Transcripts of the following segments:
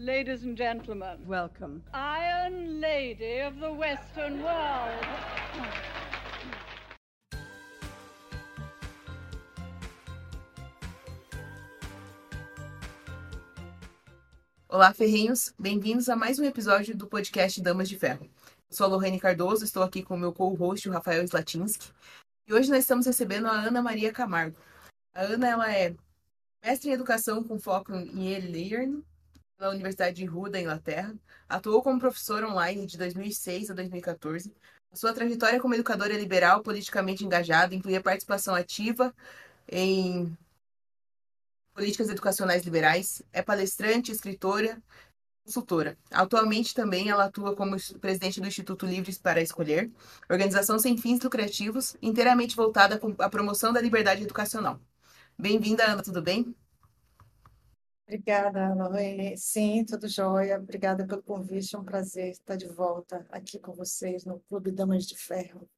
Ladies and gentlemen, Welcome. Iron Lady of the Western World. Olá, ferrinhos! Bem-vindos a mais um episódio do podcast Damas de Ferro. Sou a Lorraine Cardoso, estou aqui com o meu co-host, o Rafael Slatinsky, e hoje nós estamos recebendo a Ana Maria Camargo. A Ana ela é mestre em educação com foco em e-learning pela Universidade de Hull, da Inglaterra. Atuou como professora online de 2006 a 2014. A sua trajetória como educadora liberal, politicamente engajada, inclui a participação ativa em políticas educacionais liberais, é palestrante, escritora, consultora. Atualmente também ela atua como presidente do Instituto Livres para Escolher, organização sem fins lucrativos, inteiramente voltada à promoção da liberdade educacional. Bem-vinda, Ana, tudo bem? Obrigada, Lorraine. Sim, tudo jóia. Obrigada pelo convite. É um prazer estar de volta aqui com vocês no Clube Damas de Ferro.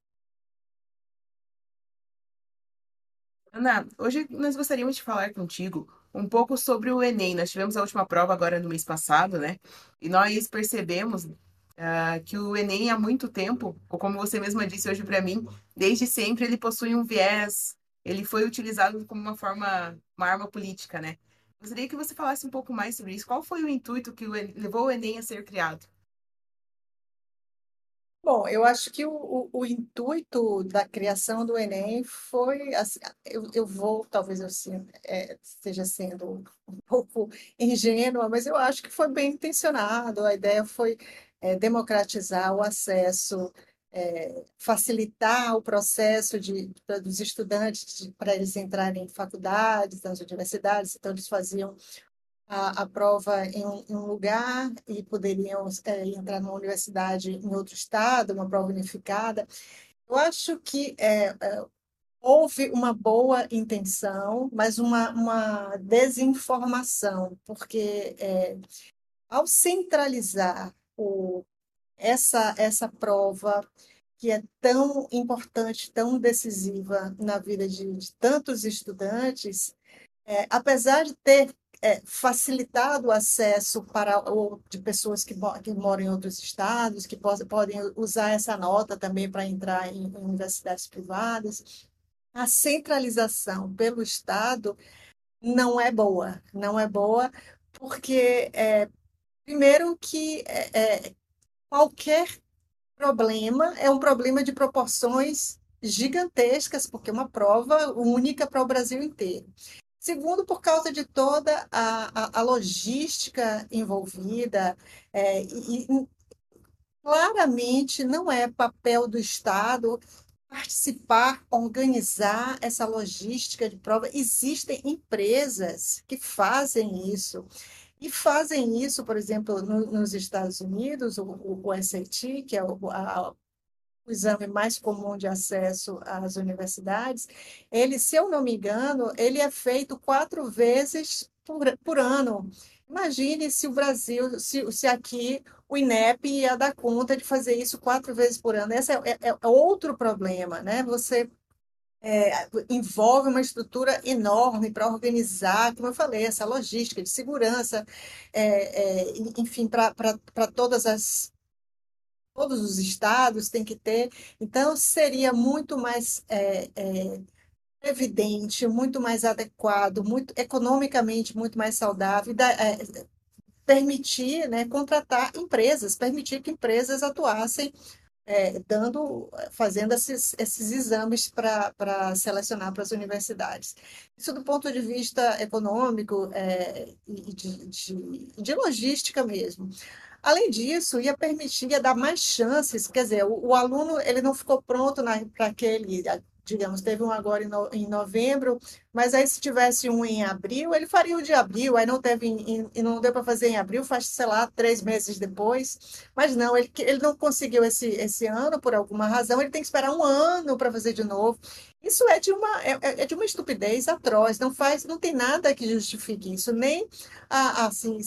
Ana, hoje nós gostaríamos de falar contigo um pouco sobre o Enem. Nós tivemos a última prova agora no mês passado, né? E nós percebemos uh, que o Enem há muito tempo, ou como você mesma disse hoje para mim, desde sempre ele possui um viés, ele foi utilizado como uma forma, uma arma política, né? Gostaria que você falasse um pouco mais sobre isso. Qual foi o intuito que levou o Enem a ser criado? Bom, eu acho que o, o, o intuito da criação do Enem foi, assim, eu, eu vou, talvez eu é, esteja sendo um pouco ingênua, mas eu acho que foi bem intencionado. A ideia foi é, democratizar o acesso, é, facilitar o processo de, dos estudantes para eles entrarem em faculdades, nas universidades. Então, eles faziam a, a prova em em um, lugar e poderiam é, entrar numa universidade em outro estado, uma prova unificada. Eu acho que é, é, houve uma boa intenção, mas uma, uma desinformação, porque é, ao centralizar o, essa, essa prova que é tão importante, tão decisiva na vida de, de tantos estudantes, é, apesar de ter é, facilitado o acesso para ou, de pessoas que, que moram em outros estados, que po podem usar essa nota também para entrar em, em universidades privadas. A centralização pelo Estado não é boa, não é boa, porque, é, primeiro, que é, é qualquer problema é um problema de proporções gigantescas, porque é uma prova única para o Brasil inteiro. Segundo, por causa de toda a, a, a logística envolvida, é, e, claramente não é papel do Estado participar, organizar essa logística de prova. Existem empresas que fazem isso. E fazem isso, por exemplo, no, nos Estados Unidos, o, o, SAT, que é o, a, o exame mais comum de acesso às universidades, ele, se eu não me engano, ele é feito quatro vezes por, por ano. Imagine se o Brasil, se, se aqui o INEP ia dar conta de fazer isso quatro vezes por ano. Esse é, é, é outro problema, né? Você é, envolve uma estrutura enorme para organizar, como eu falei, essa logística de segurança, é, é, enfim, para todas as todos os estados têm que ter. Então, seria muito mais é, é, evidente, muito mais adequado, muito economicamente muito mais saudável, da, é, permitir né, contratar empresas, permitir que empresas atuassem é, dando, fazendo esses, esses exames para selecionar para as universidades. Isso do ponto de vista econômico é, e de, de, de logística mesmo. Além disso, ia permitir, ia dar mais chances, quer dizer, o, o aluno ele não ficou pronto para aquele, digamos, teve um agora em, no, em, novembro, mas aí se tivesse um em abril, ele faria o de abril, aí não teve e não deu para fazer em abril, faz, sei lá, três meses depois, mas não, ele, ele não conseguiu esse, esse ano por alguma razão, ele tem que esperar um ano para fazer de novo. Isso é de uma é, é, é, de uma estupidez atroz, não faz, não tem nada que justifique isso, nem assim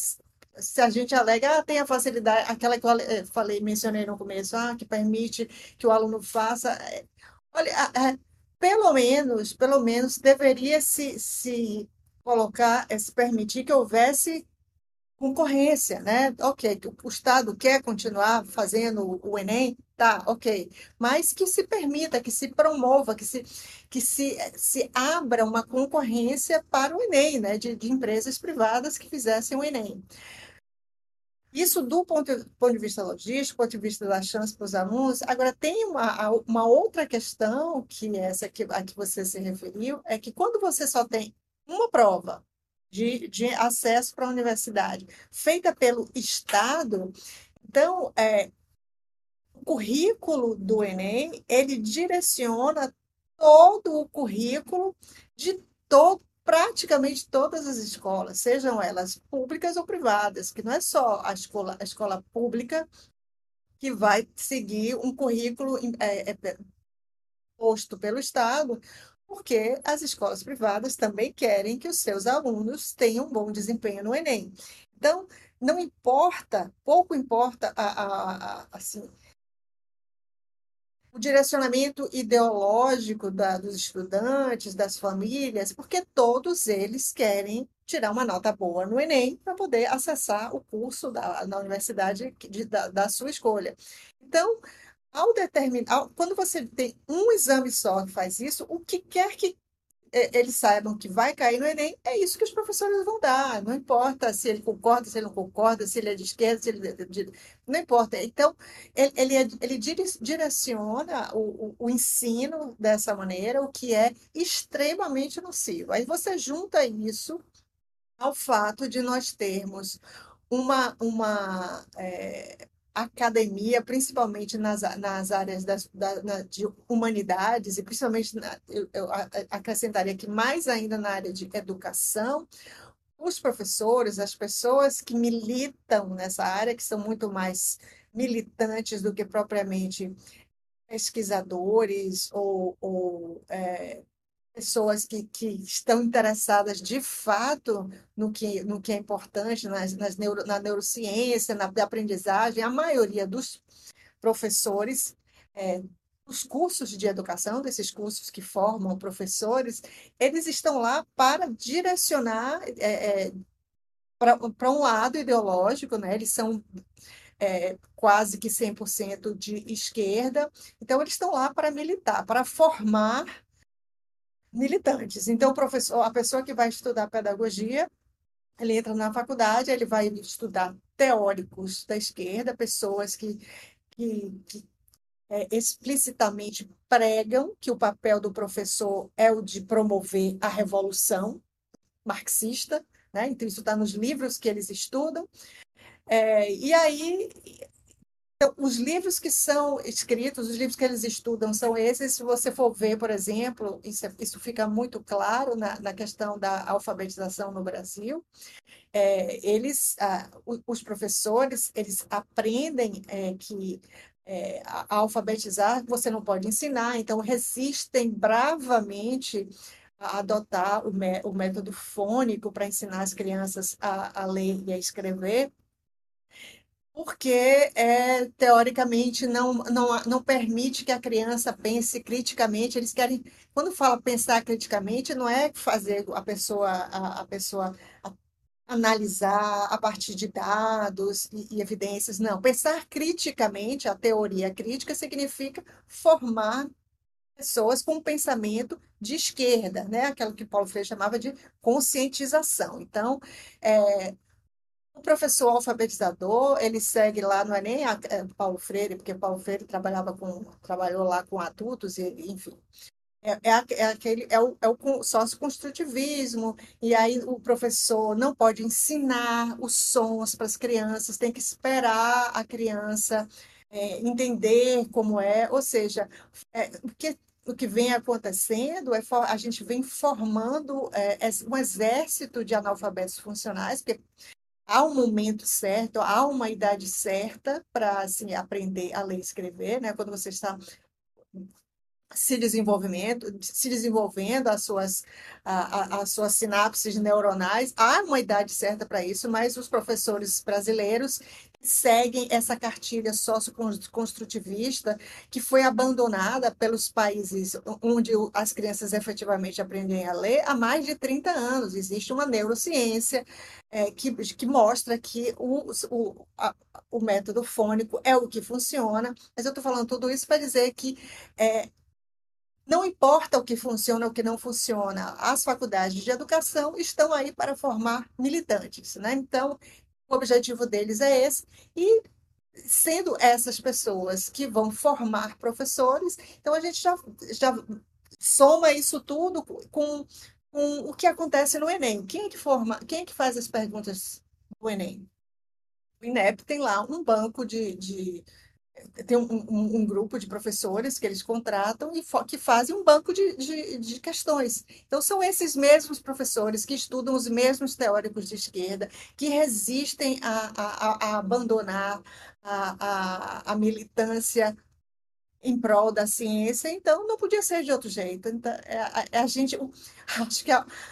se a gente alega, ah, tem a facilidade, aquela que eu eh, falei, mencionei no começo, ah, que permite que o aluno faça. Eh, olha, pelo menos, pelo menos deveria se, se colocar, se permitir que houvesse concorrência, né? Ok, o Estado quer continuar fazendo o Enem, tá, ok, mas que se permita, que se promova, que se, que se, se abra uma concorrência para o Enem, né? De, de empresas privadas que fizessem o Enem. Isso do ponto, ponto de vista logístico, ponto de vista da chance para os alunos. Agora, tem uma, uma outra questão, que é essa que, a que você se referiu, é que quando você só tem uma prova de, de acesso para a universidade feita pelo Estado, então, é, o currículo do Enem, ele direciona todo o currículo de todo praticamente todas as escolas, sejam elas públicas ou privadas, que não é só a escola, a escola pública que vai seguir um currículo é, é, posto pelo Estado, porque as escolas privadas também querem que os seus alunos tenham um bom desempenho no Enem. Então, não importa, pouco importa a, a, a assim, o direcionamento ideológico da, dos estudantes, das famílias, porque todos eles querem tirar uma nota boa no Enem para poder acessar o curso da, na universidade de, da, da sua escolha. Então, ao determinar, quando você tem um exame só que faz isso, o que quer que eles saibam que vai cair no Enem, é isso que os professores vão dar. Não importa se ele concorda, se ele não concorda, se ele é de esquerda, se ele é de... não importa. Então, ele, ele, ele direciona o, o, ensino dessa maneira, o que é extremamente nocivo. Aí você junta isso ao fato de nós termos uma, uma é, academia, principalmente nas, nas áreas das, da, na, de humanidades, e principalmente, na, eu, eu acrescentaria que mais ainda na área de educação, os professores, as pessoas que militam nessa área, que são muito mais militantes do que propriamente pesquisadores ou, ou é, pessoas que, que estão interessadas de fato no que, no que é importante nas, nas neuro, na neurociência, na aprendizagem, a maioria dos professores, é, os cursos de educação, desses cursos que formam professores, eles estão lá para direcionar é, é, para um lado ideológico, né? eles são é, quase que 100% de esquerda, então eles estão lá para militar, para formar militantes. Então, professor, a pessoa que vai estudar pedagogia, ele entra na faculdade, ele vai estudar teóricos da esquerda, pessoas que, que, que é, explicitamente pregam que o papel do professor é o de promover a revolução marxista, né? então isso está nos livros que eles estudam. É, e aí então, os livros que são escritos, os livros que eles estudam são esses. Se você for ver, por exemplo, isso, é, isso fica muito claro na, na, questão da alfabetização no Brasil. É, eles, ah, os professores, eles aprendem é, que é, a, alfabetizar você não pode ensinar, então resistem bravamente a adotar o, o método fônico para ensinar as crianças a, a ler e a escrever porque é, teoricamente não, não, não permite que a criança pense criticamente. Eles querem, quando fala pensar criticamente, não é fazer a pessoa, a, a pessoa analisar a partir de dados e, e, evidências, não. Pensar criticamente, a teoria crítica significa formar pessoas com um pensamento de esquerda, né? Aquilo que Paulo Freire chamava de conscientização. Então, é, o professor alfabetizador, ele segue lá, não é nem a, é Paulo Freire, porque Paulo Freire trabalhava com, trabalhou lá com adultos, e, enfim. É, é, é, aquele, é o, é o e aí o professor não pode ensinar os sons para as crianças, tem que esperar a criança é, entender como é, ou seja, é, o que o que vem acontecendo é a gente vem formando é, um exército de analfabetos funcionais, porque há um momento certo, há uma idade certa para assim, aprender a ler e escrever, né? Quando você está se desenvolvimento, se desenvolvendo as suas, as suas sinapses neuronais. Há uma idade certa para isso, mas os professores brasileiros seguem essa cartilha socioconstrutivista que foi abandonada pelos países onde as crianças efetivamente aprendem a ler há mais de 30 anos. Existe uma neurociência é, que, que mostra que o, o, a, o método fônico é o que funciona, mas eu estou falando tudo isso para dizer que é, não importa o que funciona ou o que não funciona, as faculdades de educação estão aí para formar militantes, né? Então, o objetivo deles é esse, e sendo essas pessoas que vão formar professores, então a gente já, já soma isso tudo com, com o que acontece no Enem. Quem é que forma, quem é que faz as perguntas do Enem? O INEP tem lá um banco de, de tem um, um, um, grupo de professores que eles contratam e que fazem um banco de, de, de, questões. Então, são esses mesmos professores que estudam os mesmos teóricos de esquerda, que resistem a, a, a abandonar a, a, a militância em prol da ciência, então não podia ser de outro jeito. Então, é, a, é a, gente, acho que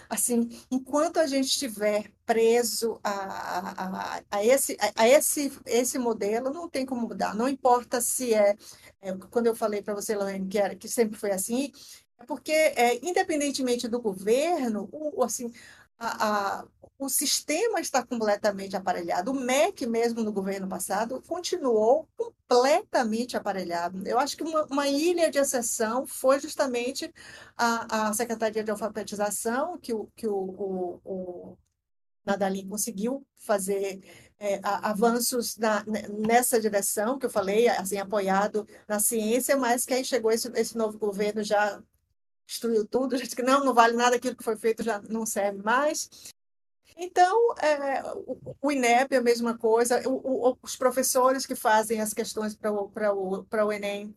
assim, enquanto a gente estiver preso a, a, a, esse, a, esse, esse modelo, não tem como mudar. Não importa se é, é quando eu falei para você, Lorraine, que, que sempre foi assim, é porque, é, independentemente do governo, o, assim, a, a, o sistema está completamente aparelhado. O MEC, mesmo no governo passado, continuou completamente aparelhado. Eu acho que uma, uma ilha de exceção foi justamente a, a Secretaria de Alfabetização, que o, que o, o, o Nadalim conseguiu fazer é, avanços na, nessa direção que eu falei, assim, apoiado na ciência, mas que aí chegou esse, esse novo governo já destruiu tudo, disse que não, não vale nada, aquilo que foi feito já não serve mais. Então, é, o, INEP é a mesma coisa, o, o, os professores que fazem as questões para o, o, o Enem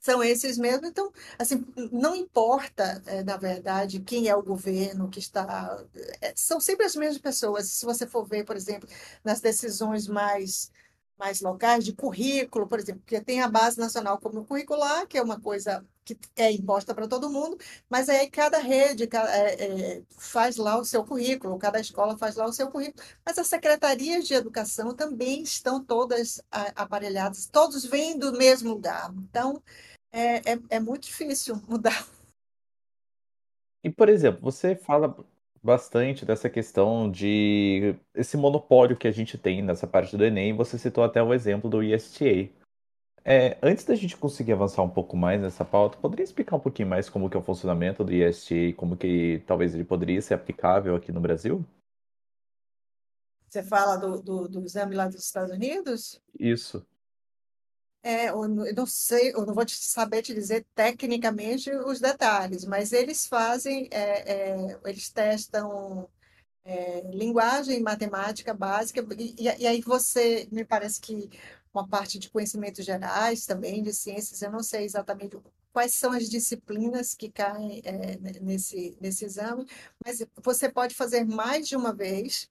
são esses mesmos. Então, assim, não importa, é, na verdade, quem é o governo que está. É, são sempre as mesmas pessoas. Se você for ver, por exemplo, nas decisões mais mais locais de currículo, por exemplo, porque tem a base nacional como curricular, que é uma coisa que é imposta para todo mundo, mas aí cada rede cada, é, é, faz lá o seu currículo, cada escola faz lá o seu currículo, mas as secretarias de educação também estão todas aparelhadas, todos vêm do mesmo lugar, então é, é, é muito difícil mudar. E, por exemplo, você fala bastante dessa questão de esse monopólio que a gente tem nessa parte do Enem. Você citou até o exemplo do ISTA. É, antes da gente conseguir avançar um pouco mais nessa pauta, poderia explicar um pouquinho mais como que é o funcionamento do ISTA e como que talvez ele poderia ser aplicável aqui no Brasil? Você fala do, do, do exame lá dos Estados Unidos? Isso. É, eu não sei, eu não vou te saber te dizer tecnicamente os detalhes, mas eles fazem, é, é, eles testam é, linguagem, matemática básica, e, e, aí você, me parece que uma parte de conhecimentos gerais também, de ciências, eu não sei exatamente quais são as disciplinas que caem é, nesse, nesse exame, mas você pode fazer mais de uma vez,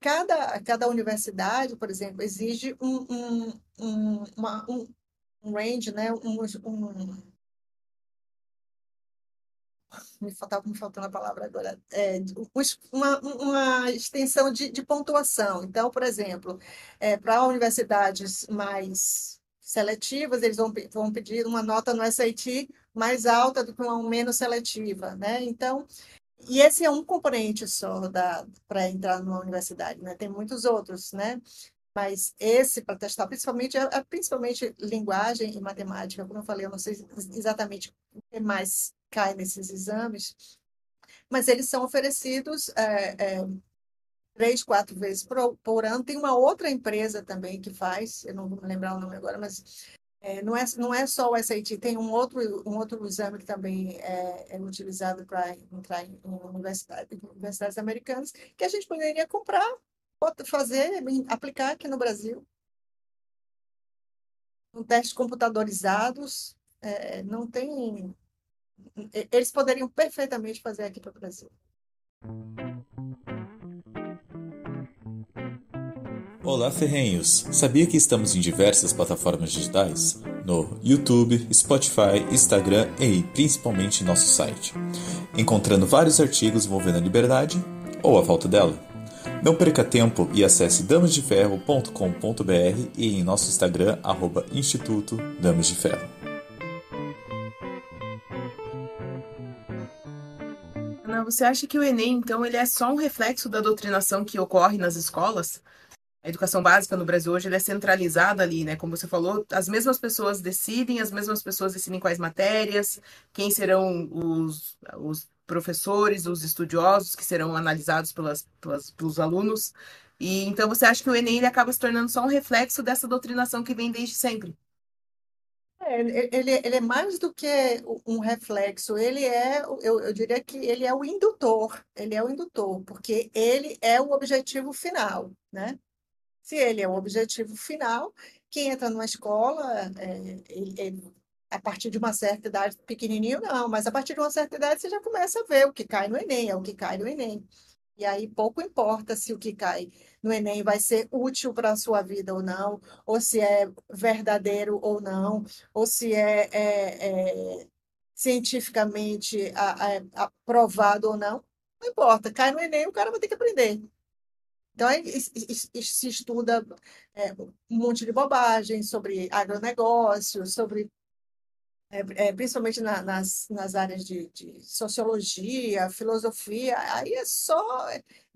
cada, cada universidade, por exemplo, exige um, um, um, uma, um, range, né? um, um me faltava me faltando a palavra agora, é, uma, uma extensão de, de pontuação. Então, por exemplo, é, para universidades mais seletivas, eles vão, vão pedir uma nota no SAT mais alta do que uma menos seletiva, né? Então, e esse é um componente só para entrar numa universidade, né? Tem muitos outros, né? Mas esse para testar, principalmente, é, é, principalmente linguagem e matemática, como eu falei, eu não sei exatamente o que mais cai nesses exames, mas eles são oferecidos é, é, três, quatro vezes por, por, ano. Tem uma outra empresa também que faz, eu não vou me lembrar o nome agora, mas é, não, é, não é só o SAT, tem um outro, um outro exame que também é, é utilizado para entrar em, universidade, universidades americanas, que a gente poderia comprar, fazer, aplicar aqui no Brasil. Um testes computadorizados, é, não tem. Eles poderiam perfeitamente fazer aqui para o Brasil. Olá, ferrenhos! Sabia que estamos em diversas plataformas digitais? no YouTube, Spotify, Instagram e principalmente nosso site, encontrando vários artigos envolvendo a liberdade ou a falta dela. Não perca tempo e acesse damasdeferro.com.br e em nosso Instagram, arroba Instituto Damas de Ferro. Ana, você acha que o Enem, então, ele é só um reflexo da doutrinação que ocorre nas escolas? A educação básica no Brasil hoje é centralizada ali, né? Como você falou, as mesmas pessoas decidem, as mesmas pessoas decidem quais matérias, quem serão os, os professores, os estudiosos que serão analisados pelas, pelas, pelos alunos. E então você acha que o Enem ele acaba se tornando só um reflexo dessa doutrinação que vem desde sempre? É, ele, ele é mais do que um reflexo, ele é, eu, eu diria que ele é o indutor, ele é o indutor, porque ele é o objetivo final, né? Se ele é o objetivo final, quem entra numa escola, é, ele, ele a partir de uma certa idade, pequenininho não, mas a partir de uma certa idade você já começa a ver o que cai no Enem, é o que cai no Enem. E aí pouco importa se o que cai no Enem vai ser útil para a sua vida ou não, ou se é verdadeiro ou não, ou se é, é, é cientificamente aprovado ou não. Não importa, cai no Enem, o cara vai ter que aprender. Então, aí, se estuda é, um monte de bobagem sobre agronegócio, sobre é, é, principalmente na, nas, nas áreas de, de, sociologia, filosofia, aí é só.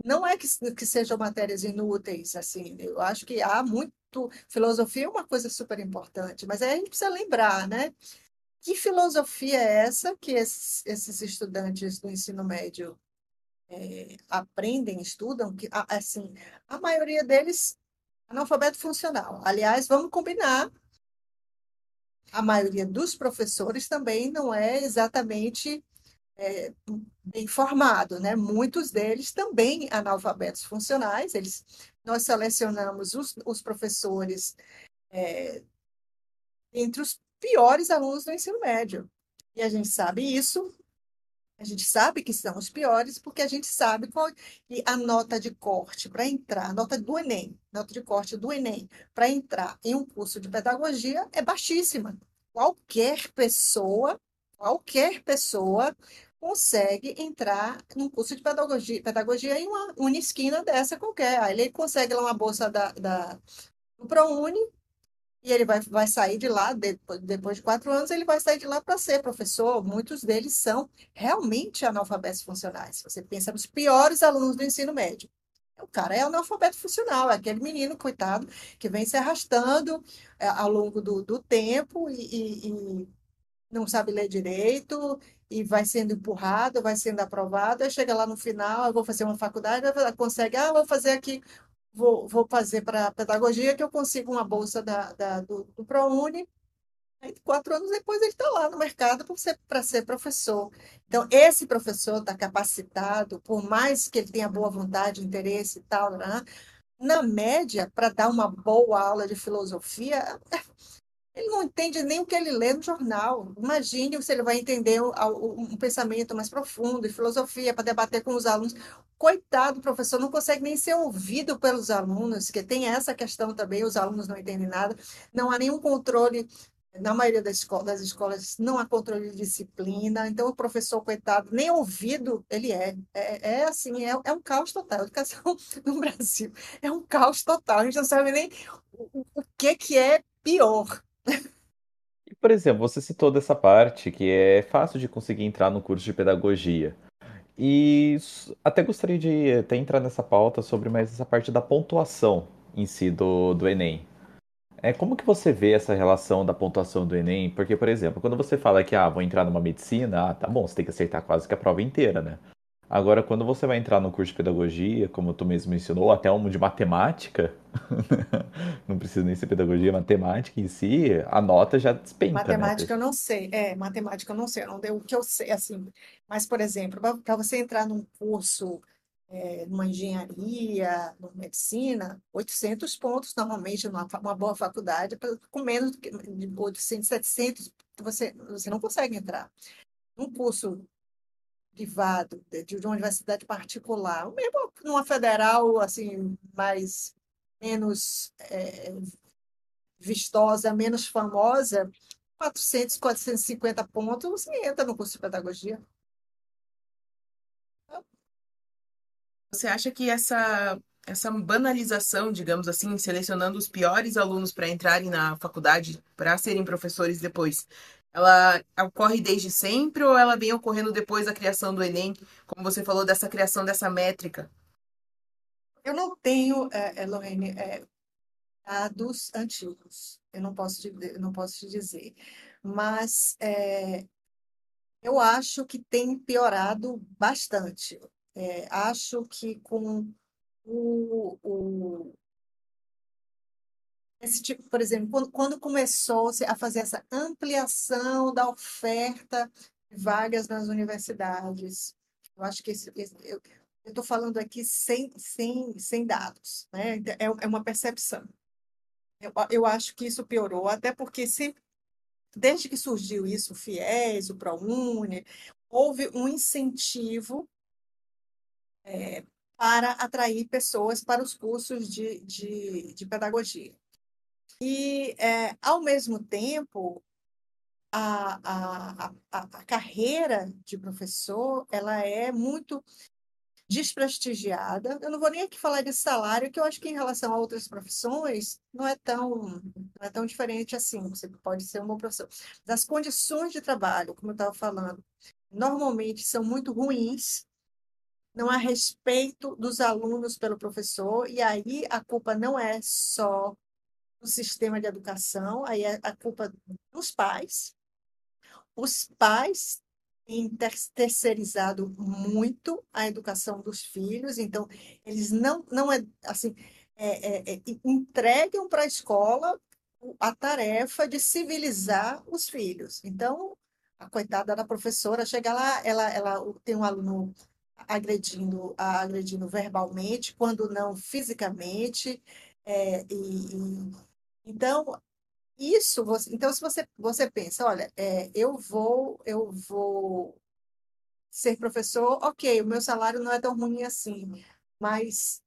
Não é que, que sejam matérias inúteis, assim, eu acho que há muito. Filosofia é uma coisa super importante, mas aí a gente precisa lembrar, né? Que filosofia é essa que esses, esses estudantes do ensino médio é, aprendem, estudam? Que, assim, a maioria deles analfabeto funcional. Aliás, vamos combinar a maioria dos professores também não é exatamente é, bem formado, né? Muitos deles também analfabetos funcionais. Eles, nós selecionamos os, os professores é, entre os piores alunos do ensino médio. E a gente sabe isso. A gente sabe que são os piores porque a gente sabe qual e a nota de corte para entrar, a nota do Enem, nota de corte do Enem para entrar em um curso de pedagogia é baixíssima qualquer pessoa, qualquer pessoa consegue entrar num curso de pedagogia, pedagogia em uma unisquina dessa qualquer. Aí ele consegue lá uma bolsa da, da, do ProUni e ele vai, vai sair de lá, depois, depois de quatro anos, ele vai sair de lá para ser professor. Muitos deles são realmente analfabetos funcionais. Você pensa nos piores alunos do ensino médio. O cara é analfabeto funcional, é aquele menino, coitado, que vem se arrastando é, ao longo do, do tempo e, e, e, não sabe ler direito, e vai sendo empurrado, vai sendo aprovado, aí chega lá no final, eu vou fazer uma faculdade, consegue, ah, vou fazer aqui, vou, vou fazer para pedagogia, que eu consigo uma bolsa da, da do, do ProUni, Aí, quatro anos depois, ele está lá no mercado para ser, ser professor. Então, esse professor está capacitado, por mais que ele tenha boa vontade, interesse e tal, né? na média, para dar uma boa aula de filosofia, ele não entende nem o que ele lê no jornal. Imagine se ele vai entender um pensamento mais profundo de filosofia para debater com os alunos. Coitado, professor, não consegue nem ser ouvido pelos alunos, que tem essa questão também, os alunos não entendem nada, não há nenhum controle na maioria das escolas, das escolas não há controle de disciplina, então o professor, coitado, nem ouvido ele é. É, é assim, é, é um caos total. A educação no Brasil é um caos total. A gente não sabe nem o, o que, que é pior. E, por exemplo, você citou dessa parte que é fácil de conseguir entrar no curso de pedagogia. E até gostaria de até entrar nessa pauta sobre mais essa parte da pontuação em si do, do Enem. É, como que você vê essa relação da pontuação do Enem? Porque, por exemplo, quando você fala que, ah, vou entrar numa medicina, ah, tá bom, você tem que acertar quase que a prova inteira, né? Agora, quando você vai entrar no curso de pedagogia, como tu mesmo mencionou, até um de matemática, não precisa nem ser pedagogia, matemática em si, a nota já despenca, né? Matemática eu não sei, é, matemática eu não sei, não deu o que eu sei, assim, mas, por exemplo, para você entrar num curso é, numa engenharia, numa medicina, 800 pontos normalmente numa uma boa faculdade, com menos de 800, 700, você, você não consegue entrar. Um curso privado, de, uma universidade particular, mesmo numa federal, assim, mais, menos, é, vistosa, menos famosa, 400, 450 pontos, você entra no curso de pedagogia. Você acha que essa, essa banalização, digamos assim, selecionando os piores alunos para entrarem na faculdade, para serem professores depois, ela ocorre desde sempre ou ela vem ocorrendo depois da criação do Enem, como você falou, dessa criação dessa métrica? Eu não tenho, é, Lorene, é, dados antigos, eu não posso te, não posso te dizer, mas é, eu acho que tem piorado bastante. É, acho que com o, o, esse tipo, por exemplo, quando, quando começou a fazer essa ampliação da oferta de vagas nas universidades, eu acho que esse, esse, eu estou falando aqui sem, sem, sem dados, né? Então, é, é uma percepção. Eu, eu acho que isso piorou, até porque sempre, desde que surgiu isso, o FIES, o ProUni, houve um incentivo é, para atrair pessoas para os cursos de, de, de pedagogia. E, é, ao mesmo tempo, a, a, a, a, carreira de professor ela é muito desprestigiada. Eu não vou nem aqui falar de salário, que eu acho que em relação a outras profissões não é tão, não é tão diferente assim. Você pode ser um bom professor. As condições de trabalho, como eu estava falando, normalmente são muito ruins não há respeito dos alunos pelo professor, e aí a culpa não é só do sistema de educação, aí é a culpa dos pais. Os pais têm terceirizado muito a educação dos filhos, então eles não, não é assim, é, é, é, entregam para a escola a tarefa de civilizar os filhos. Então, a coitada da professora chega lá, ela, ela tem um aluno agredindo, agredindo verbalmente, quando não fisicamente. É, e, e, então, isso, você, então se você, você pensa, olha, é, eu vou, eu vou ser professor, ok, o meu salário não é tão ruim assim, mas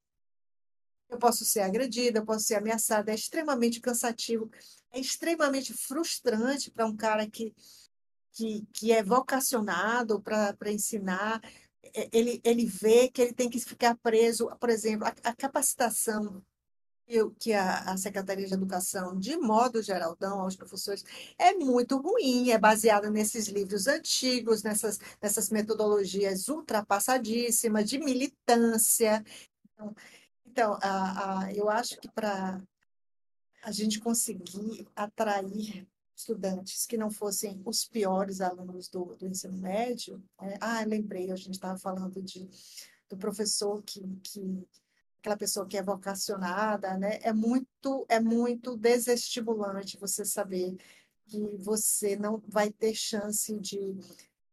eu posso ser agredida, eu posso ser ameaçada, é extremamente cansativo, é extremamente frustrante para um cara que, que, que é vocacionado para ensinar, é, ele, ele vê que ele tem que ficar preso, por exemplo, a, a capacitação que a, a, Secretaria de Educação, de modo geral, dão aos professores, é muito ruim, é baseada nesses livros antigos, nessas, nessas metodologias ultrapassadíssimas de militância. Então, então a, a, eu acho que para a gente conseguir atrair estudantes que não fossem os piores alunos do, do ensino médio. É, ah, lembrei, a gente estava falando de, do professor que, que aquela pessoa que é vocacionada, né? É muito é muito desestimulante você saber que você não vai ter chance de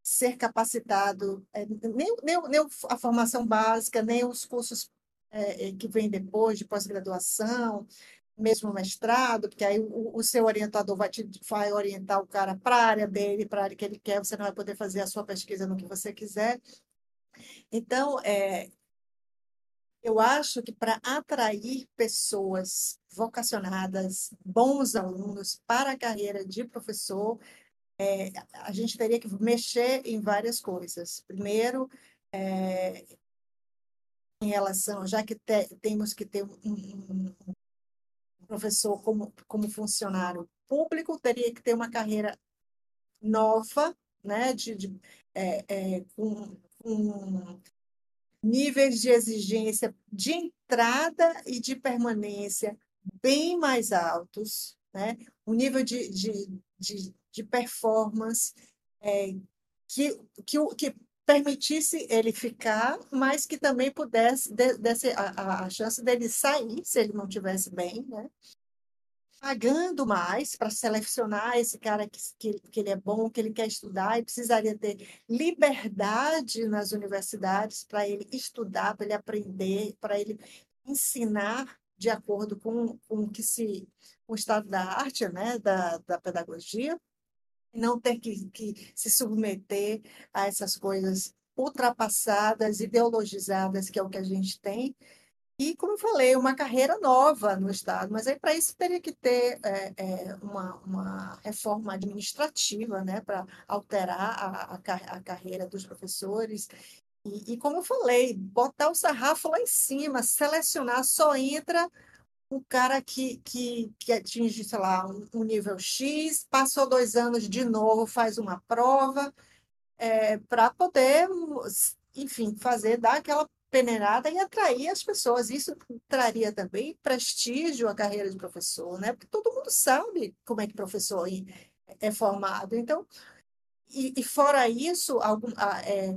ser capacitado, é, nem, nem, nem a formação básica, nem os cursos é, é que vêm depois de pós-graduação, mesmo mestrado, porque aí o, o, seu orientador vai, te, vai orientar o cara para a área dele, para a área que ele quer, você não vai poder fazer a sua pesquisa no que você quiser. Então, é, eu acho que para atrair pessoas vocacionadas, bons alunos para a carreira de professor, é, a gente teria que mexer em várias coisas. Primeiro, é, em relação, já que te, temos que ter um, um, professor como, como funcionário público, teria que ter uma carreira nova, né, de, de é, é, com, com níveis de exigência de entrada e de permanência bem mais altos, né? um nível de, de, de, de performance é, que, que, que permitisse ele ficar, mas que também pudesse, desse a, a chance dele sair, se ele não tivesse bem, né? Pagando mais para selecionar esse cara que, que, que ele é bom, que ele quer estudar, e precisaria ter liberdade nas universidades para ele estudar, para ele aprender, para ele ensinar de acordo com, com que se, o estado da arte, né, da, da pedagogia, não ter que, que se submeter a essas coisas ultrapassadas, ideologizadas, que é o que a gente tem. E, como eu falei, uma carreira nova no Estado, mas aí para isso teria que ter é, é, uma, uma reforma administrativa né, para alterar a, a, a, carreira dos professores. E, e, como eu falei, botar o sarrafo lá em cima, selecionar, só entra um cara que, que, que atinge, sei lá, um, um nível X, passou dois anos de novo, faz uma prova, é, para poder, enfim, fazer, dar aquela peneirada e atrair as pessoas. Isso traria também prestígio à carreira de professor, né? Porque todo mundo sabe como é que professor é formado. Então, e, e fora isso, algum, é,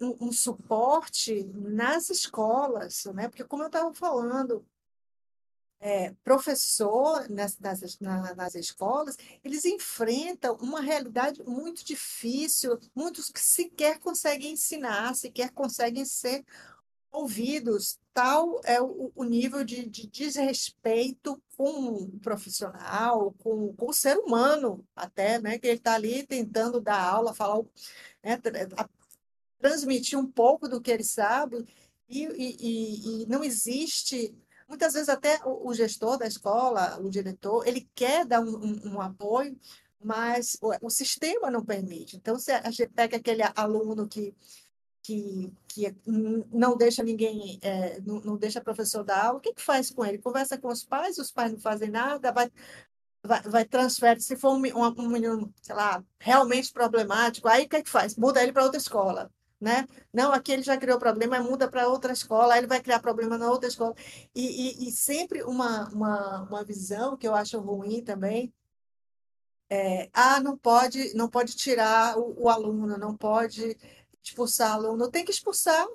um, um, suporte nas escolas, né? Porque como eu estava falando, é, professor nas, nas, nas escolas, eles enfrentam uma realidade muito difícil, muitos que sequer conseguem ensinar, sequer conseguem ser ouvidos, tal é o, o nível de, de, desrespeito com o profissional, com, com o ser humano, até, né? Que ele está ali tentando dar aula, falar, né, transmitir um pouco do que ele sabe, e, e, e não existe. Muitas vezes até o, gestor da escola, o diretor, ele quer dar um, um, um apoio, mas o, o, sistema não permite. Então, se a gente pega aquele aluno que que, que não deixa ninguém, é, não, não, deixa professor dar aula, o que, que faz com ele? Conversa com os pais, os pais não fazem nada, vai, vai, vai transfere. Se for um, um, um menino, sei lá, realmente problemático, aí o que, que faz? Muda ele para outra escola. Né? Não, aqui ele já criou problema, muda para outra escola, aí ele vai criar problema na outra escola. E, e, e sempre uma, uma, uma visão que eu acho ruim também, é, ah, não pode, não pode tirar o, o aluno, não pode expulsar aluno, tem que expulsar,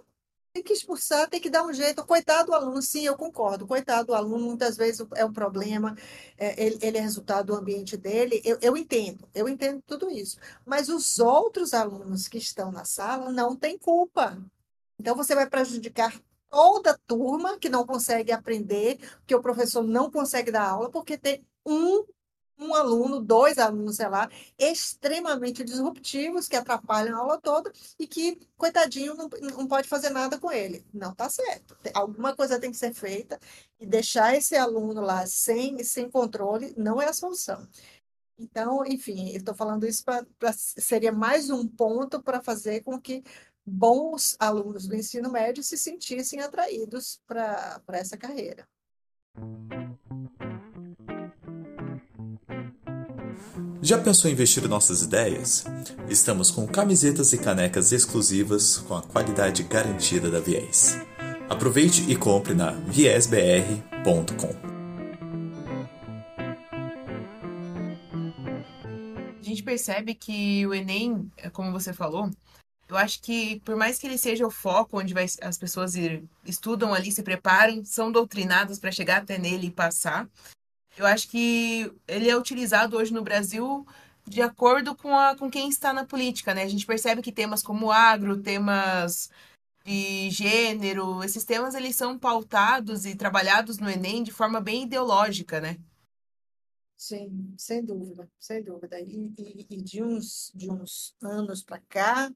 tem que expulsar, tem que dar um jeito. Coitado do aluno, sim, eu concordo. Coitado do aluno, muitas vezes é um problema, é, ele, ele, é resultado do ambiente dele. Eu, eu entendo, eu entendo tudo isso. Mas os outros alunos que estão na sala não têm culpa. Então, você vai prejudicar toda a turma que não consegue aprender, que o professor não consegue dar aula, porque tem um um aluno, dois alunos, sei lá, extremamente disruptivos, que atrapalham a aula toda e que, coitadinho, não, não pode fazer nada com ele. Não está certo. Alguma coisa tem que ser feita e deixar esse aluno lá sem, sem controle não é a solução. Então, enfim, estou falando isso para seria mais um ponto para fazer com que bons alunos do ensino médio se sentissem atraídos para essa carreira. Já pensou em investir nossas ideias? Estamos com camisetas e canecas exclusivas com a qualidade garantida da Viés. Aproveite e compre na viesbr.com. A gente percebe que o Enem, como você falou, eu acho que por mais que ele seja o foco onde vai, as pessoas ir, estudam ali, se preparam, são doutrinadas para chegar até nele e passar, eu acho que ele é utilizado hoje no Brasil de acordo com, a, com quem está na política, né? A gente percebe que temas como agro, temas de gênero, esses temas eles são pautados e trabalhados no Enem de forma bem ideológica, né? Sim, sem dúvida, sem dúvida. E, e, e de, uns, de uns anos para cá,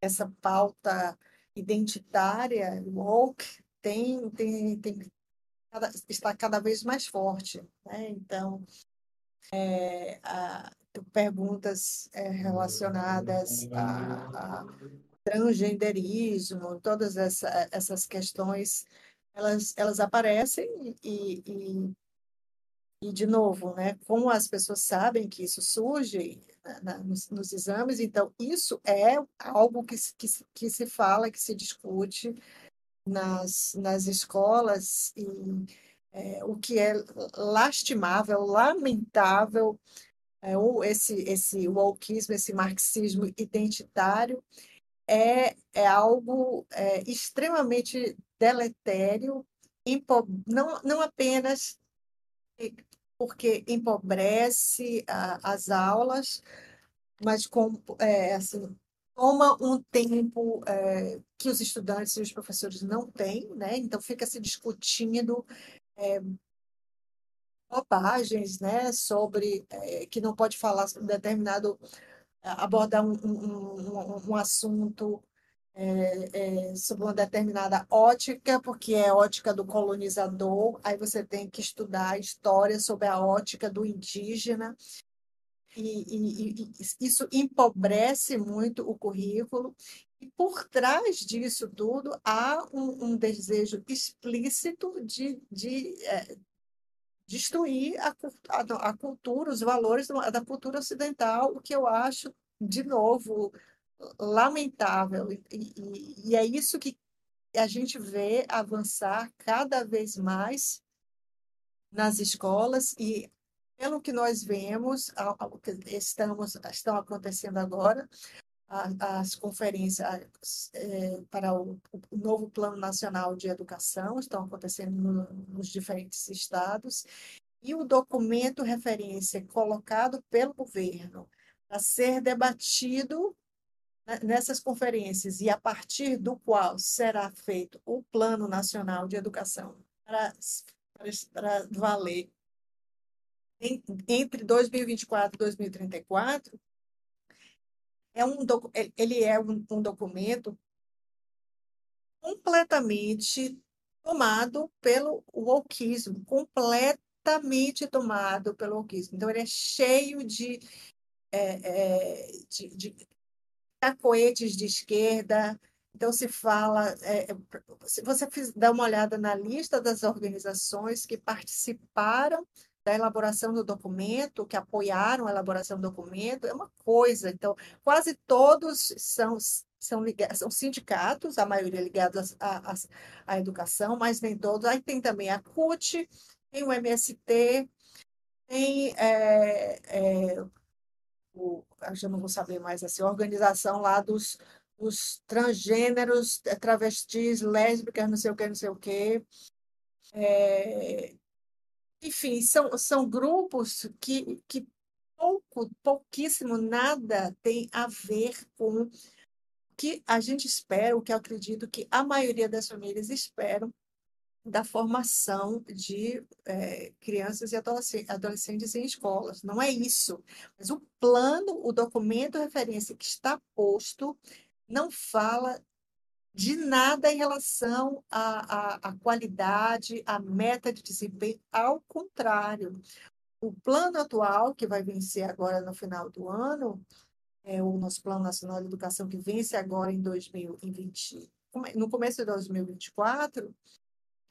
essa pauta identitária, woke, tem, tem, tem cada, está cada vez mais forte. Né? Então, é, a, perguntas é, relacionadas a, a, transgenderismo, todas essa, essas questões, elas, elas aparecem e, e, e, de novo, né, como as pessoas sabem que isso surge na, nos, nos, exames, então isso é algo que, que, que se fala, que se discute, nas, nas escolas e é, o que é lastimável, lamentável, é, o, esse, esse wokeismo, esse marxismo identitário, é, é algo é, extremamente deletério, não, não apenas porque empobrece a, as aulas, mas com, é, assim, toma um tempo é, que os estudantes e os professores não têm, né? Então fica se discutindo é, bobagens, né? Sobre é, que não pode falar sobre determinado abordar um, um, um, um assunto é, é, sob uma determinada ótica, porque é ótica do colonizador, aí você tem que estudar a história sobre a ótica do indígena, e, e, e isso empobrece muito o currículo. E por trás disso tudo há um, um desejo explícito de, de é, destruir a, a, a, cultura, os valores da cultura ocidental, o que eu acho, de novo, lamentável. E, e, e é isso que a gente vê avançar cada vez mais nas escolas e pelo que nós vemos, estamos, estão acontecendo agora, as conferências é, para o, o, novo Plano Nacional de Educação estão acontecendo no, nos diferentes estados, e o documento referência colocado pelo governo para ser debatido nessas conferências e a partir do qual será feito o Plano Nacional de Educação para, para, para valer entre 2024 e 2034, é um, ele é um, um documento completamente tomado pelo wokeismo, completamente tomado pelo wokeismo. Então, ele é cheio de, é, é, de, de cacoetes de esquerda. Então, se fala, é, é se você dá uma olhada na lista das organizações que participaram da elaboração do documento, que apoiaram a elaboração do documento, é uma coisa. Então, quase todos são, são, ligados, são sindicatos, a maioria ligados à, à, educação, mas nem todos. Aí tem também a CUT, tem o MST, tem é, é, o, eu não vou saber mais assim, a organização lá dos, dos transgêneros, travestis, lésbicas, não sei o que, não sei o que. É, enfim, são, são grupos que, que pouco, pouquíssimo, nada tem a ver com o que a gente espera, o que eu acredito que a maioria das famílias esperam da formação de é, crianças e adolescentes em escolas. Não é isso. Mas o plano, o documento referência que está posto, não fala de nada em relação à, à, à qualidade, à meta de desempenho, ao contrário. O plano atual, que vai vencer agora no final do ano, é o nosso Plano Nacional de Educação, que vence agora em 2020, no começo de 2024,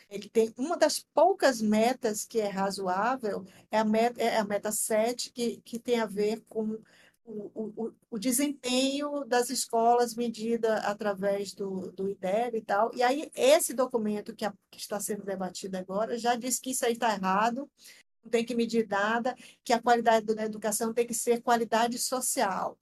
ele tem uma das poucas metas que é razoável, é a meta, é a meta 7, que, que tem a ver com o, o, desempenho das escolas medida através do, do IDEB e tal. E aí, esse documento que, a, que está sendo debatido agora já diz que isso aí está errado, não tem que medir nada, que a qualidade da educação tem que ser qualidade social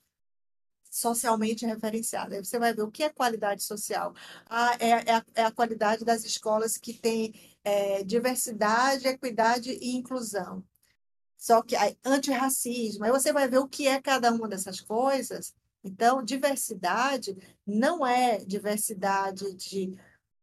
socialmente referenciada. Aí você vai ver o que é qualidade social. Ah, é, é, a, é a qualidade das escolas que têm é, diversidade, equidade e inclusão. Só que antirracismo, aí você vai ver o que é cada uma dessas coisas. Então, diversidade não é diversidade de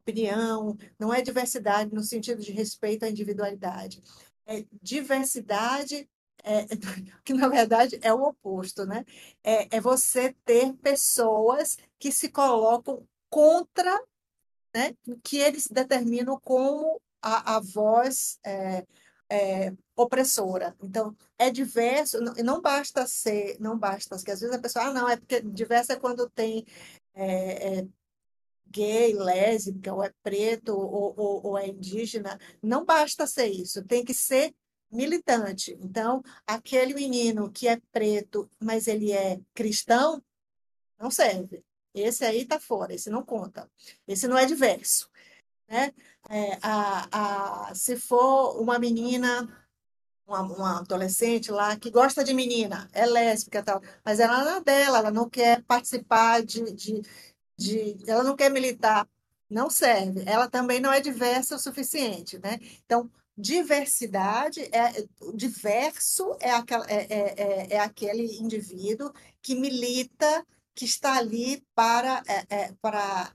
opinião, não é diversidade no sentido de respeito à individualidade. É diversidade é, que na verdade é o oposto, né? É, é você ter pessoas que se colocam contra, né? Que eles determinam como a, a voz é, é, opressora. Então, é diverso, não, não basta ser, não basta, porque às vezes a pessoa, ah, não, é porque diverso é quando tem é, é, gay, lésbica, ou é preto, ou, ou, ou, é indígena. Não basta ser isso, tem que ser militante. Então, aquele menino que é preto, mas ele é cristão, não serve. Esse aí está fora, esse não conta. Esse não é diverso. Né? É, a, a, se for uma menina, uma, uma, adolescente lá que gosta de menina, é lésbica tal, mas ela não é dela, ela não quer participar de, de, de, ela não quer militar, não serve. Ela também não é diversa o suficiente, né? Então, diversidade é diverso é, é, é, é, é aquele indivíduo que milita, que está ali para, é, é, para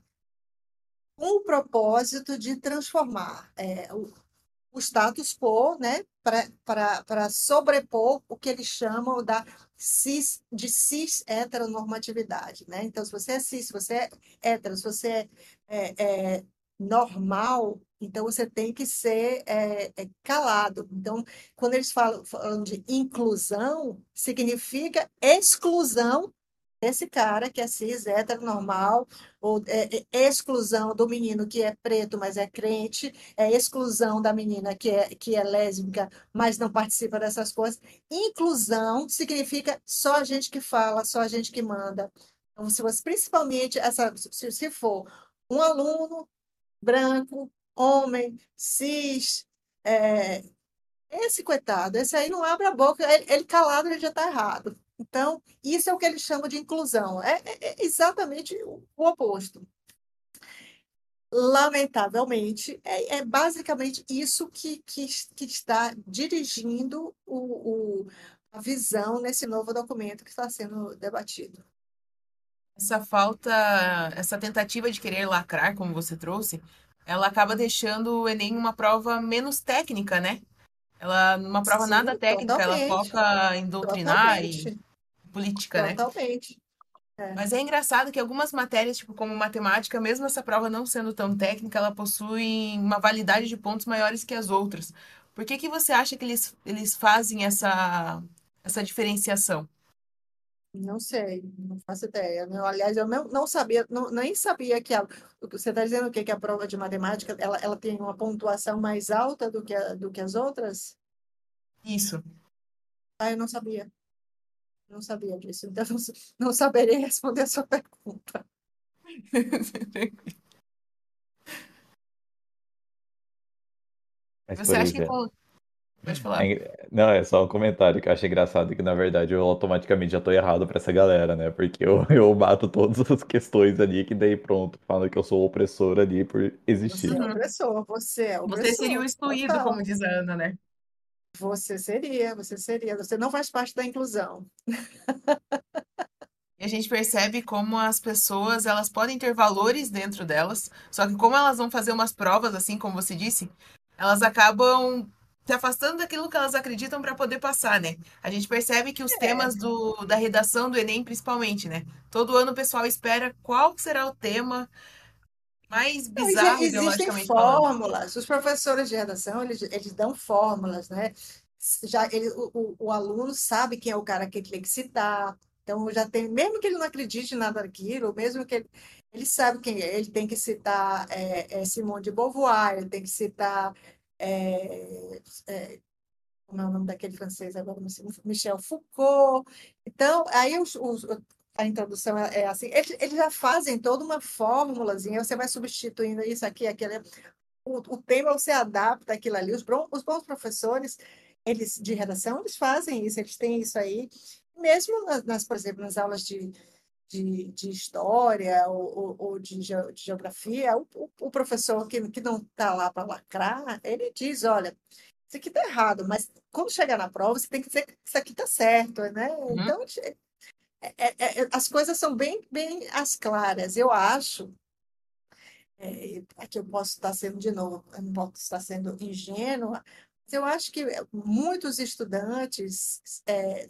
com o propósito de transformar. É, o, o status quo, né, para sobrepor o que eles chamam da cis, de cis heteronormatividade, né? Então, se você é cis, se você é hétero, se você é, é, é normal, então você tem que ser é, é, calado. Então, quando eles falam, falam de inclusão, significa exclusão desse cara que é cis, heteronormal, ou é, é, exclusão do menino que é preto, mas é crente, é exclusão da menina que é, que é lésbica, mas não participa dessas coisas. Inclusão significa só a gente que fala, só a gente que manda. Então, se você, principalmente, essa, se, se for um aluno branco, homem, cis, é, esse coitado, esse aí não abre a boca, ele, ele calado ele já está errado. Então, isso é o que eles chamam de inclusão, é, é, é exatamente o, o, oposto. Lamentavelmente, é, é basicamente isso que, que, que, está dirigindo o, o, a visão nesse novo documento que está sendo debatido. Essa falta, essa tentativa de querer lacrar, como você trouxe, ela acaba deixando o Enem uma prova menos técnica, né? Ela, numa prova Sim, nada técnica, ela foca em doutrinar e Totalmente. política, né? Totalmente. É. Mas é engraçado que algumas matérias, tipo como matemática, mesmo essa prova não sendo tão técnica, ela possui uma validade de pontos maiores que as outras. Por que que você acha que eles, eles fazem essa, essa diferenciação? Não sei, não faço ideia. Não, aliás, eu não, não sabia, não, nem sabia que a, que você está dizendo o quê? que a prova de matemática ela, ela tem uma pontuação mais alta do que, a- do que as outras? Isso. Ah, eu não sabia. Não sabia disso. Então, não, não saberei responder a sua pergunta. Mas, Você acha que. Pode falar. é- não, é só um comentário que eu acho engraçado que, na verdade, eu automaticamente já tô errado pra essa galera, né? Porque eu, eu bato todas as questões ali que daí pronto, falando que eu sou opressor ali por Você existir. é Uhum. opressor, você é Você seria o opressor, excluído, total. como diz a Ana, né? Você seria, você seria. Você não faz parte da inclusão. E a gente percebe como as pessoas, elas podem ter valores dentro delas, só que como elas vão fazer umas provas, assim como você disse, elas acabam se afastando daquilo que elas acreditam para poder passar, né? A gente percebe que os É. temas do, da redação do Enem, principalmente, né? Todo ano o pessoal espera qual será o tema mais Não, bizarro, existem ideologicamente falando. fórmulas. Os professores de redação, eles, eles dão fórmulas, né? Já ele, o, o, o aluno sabe quem é o cara que ele tem que citar. Então, já tem, mesmo que ele não acredite em nada daquilo, mesmo que ele, ele sabe quem é, ele tem que citar é, é, Simone de Beauvoir, ele tem que citar é, é, como é o nome daquele francês agora, Michel Foucault. Então, aí os, os- a introdução é, é assim, eles, eles já fazem toda uma fórmulazinha, você vai substituindo isso aqui, aquele. O, o tema você adapta aquilo ali. Os, bron- os bons professores, eles de redação, eles fazem isso, eles têm isso aí. Mesmo nas, por exemplo, nas aulas de, de, de história ou, ou, ou de, geo- de geografia, o, o, o professor que, que não está lá para lacrar, ele diz, olha, isso aqui está errado, mas quando chegar na prova, você tem que dizer que isso aqui está certo, né? Uhum. Então, é- é- é- as coisas são bem, bem as claras. Eu acho, é, aqui eu posso estar sendo de novo, eu não posso estar sendo ingênua, mas eu acho que muitos estudantes, é,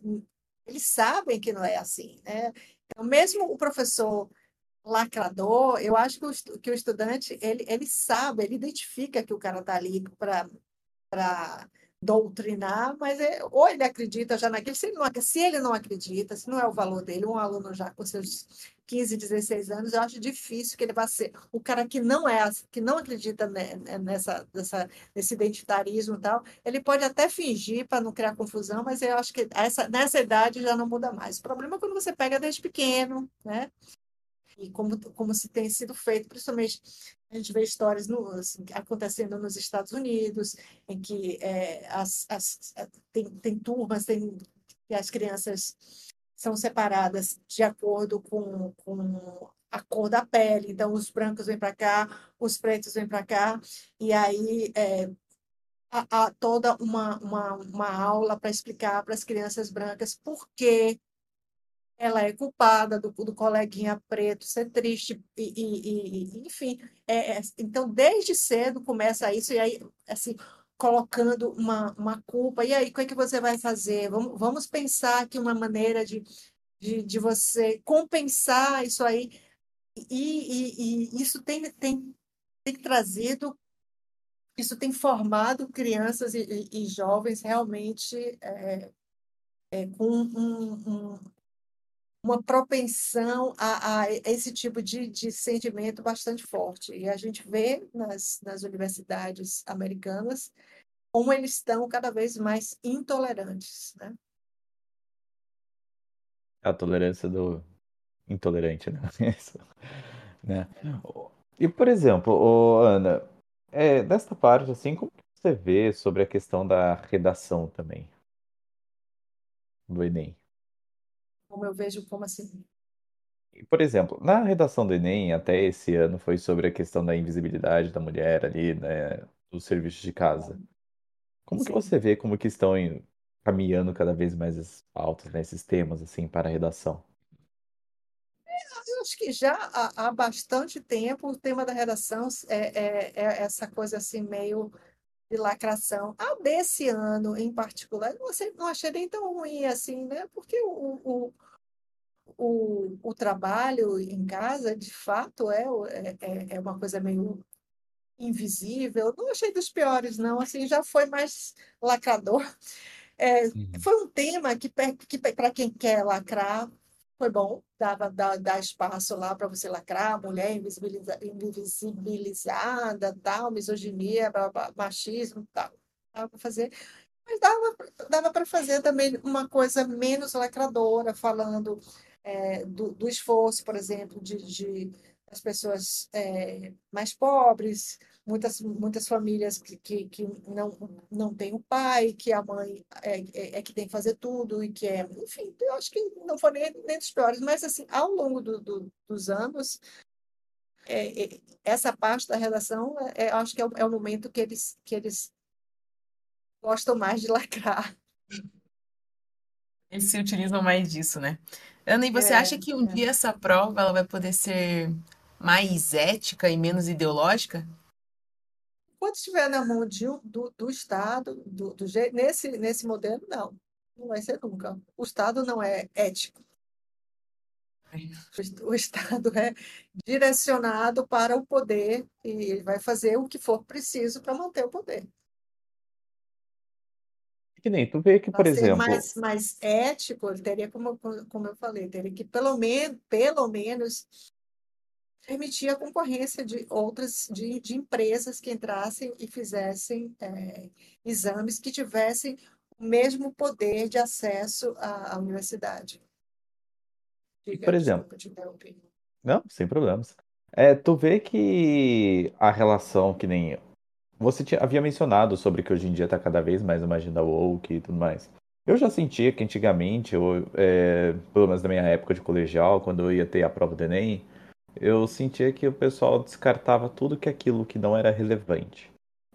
eles sabem que não é assim, né? Então, mesmo o professor lacrador, eu acho que o, que o estudante, ele, ele sabe, ele identifica que o cara está ali para doutrinar, mas é, ou ele acredita já naquilo, se ele, não, se ele não acredita, se não é o valor dele, um aluno já com seus 15, 16 anos, eu acho difícil que ele vá ser o cara que não é, que não acredita ne- ne- nessa, nessa, nesse identitarismo e tal, ele pode até fingir para não criar confusão, mas eu acho que essa, nessa idade já não muda mais. O problema é quando você pega desde pequeno, né? E como, como se tem sido feito, principalmente a gente vê histórias no, assim, acontecendo nos Estados Unidos, em que é, as, as, tem, tem turmas, tem, que as crianças são separadas de acordo com, com a cor da pele. Então, os brancos vêm para cá, os pretos vêm para cá, e aí é, há, há toda uma, uma, uma aula para explicar para as crianças brancas por que ela é culpada do, do coleguinha preto ser triste, e, e- e- enfim. É, é, então, desde cedo começa isso, e aí, assim, colocando uma, uma culpa. E aí, o que é que você vai fazer? Vamos, vamos pensar aqui uma maneira de, de, de você compensar isso aí. E, e, e isso tem, tem, tem trazido, isso tem formado crianças e, e jovens realmente é, é, com um, um, uma propensão a, a, esse tipo de, de sentimento bastante forte. E a gente vê nas, nas universidades americanas como eles estão cada vez mais intolerantes, né? A tolerância do intolerante, né? né? E, por exemplo, Ana, é, desta parte, assim, como você vê sobre a questão da redação também do Enem? Como eu vejo, como assim? Por exemplo, na redação do Enem, até esse ano, foi sobre a questão da invisibilidade da mulher ali, né, dos serviços de casa. Como que Sim. você vê como que estão em- caminhando cada vez mais pautas, né, esses temas, assim, para a redação? Eu acho que já há, há bastante tempo o tema da redação é, é, é essa coisa assim meio de lacração. A desse ano em particular, não achei, não achei nem tão ruim assim, né? Porque o, o, o, o trabalho em casa, de fato, é, é, é é uma coisa meio invisível. Não achei dos piores, não. Assim, já foi mais lacrador. É, Uhum. foi um tema que, que para quem quer lacrar, foi bom, dava dá, dá espaço lá para você lacrar, mulher invisibiliza, invisibilizada, tal, misoginia, machismo, tal. Dava para fazer, mas dava, dava para fazer também uma coisa menos lacradora, falando é, do, do esforço, por exemplo, de, de as pessoas é, mais pobres, muitas, muitas famílias que, que, que não, não têm o pai, que a mãe é, é, é que tem que fazer tudo e que é, enfim, eu acho que não foi nem, nem dos piores, mas assim, ao longo do, do, dos anos, é, é, essa parte da redação, é, eu acho que é o, é o momento que eles, que eles gostam mais de lacrar. Eles se utilizam mais disso, né? Ana, e você É, acha que um é. dia essa prova ela vai poder ser mais ética e menos ideológica? Quando estiver na mão de, do, do Estado, do, do nesse, nesse modelo, não. Não vai ser nunca. O Estado não é ético. O est- o Estado é direcionado para o poder e ele vai fazer o que for preciso para manter o poder. Que nem tu vê que, por exemplo, mais, mais ético, ele teria, como, como eu falei, teria que pelo menos, pelo menos permitir a concorrência de outras de, de empresas que entrassem e fizessem eh, exames que tivessem o mesmo poder de acesso à, à universidade. Diga, por exemplo, não, sem problemas. É, tu vê que a relação que nem você tinha, havia mencionado sobre que hoje em dia está cada vez mais uma agenda woke e tudo mais. Eu já sentia que antigamente, eu, é, pelo menos na minha época de colegial, quando eu ia ter a prova do Enem, eu sentia que o pessoal descartava tudo que aquilo que não era relevante.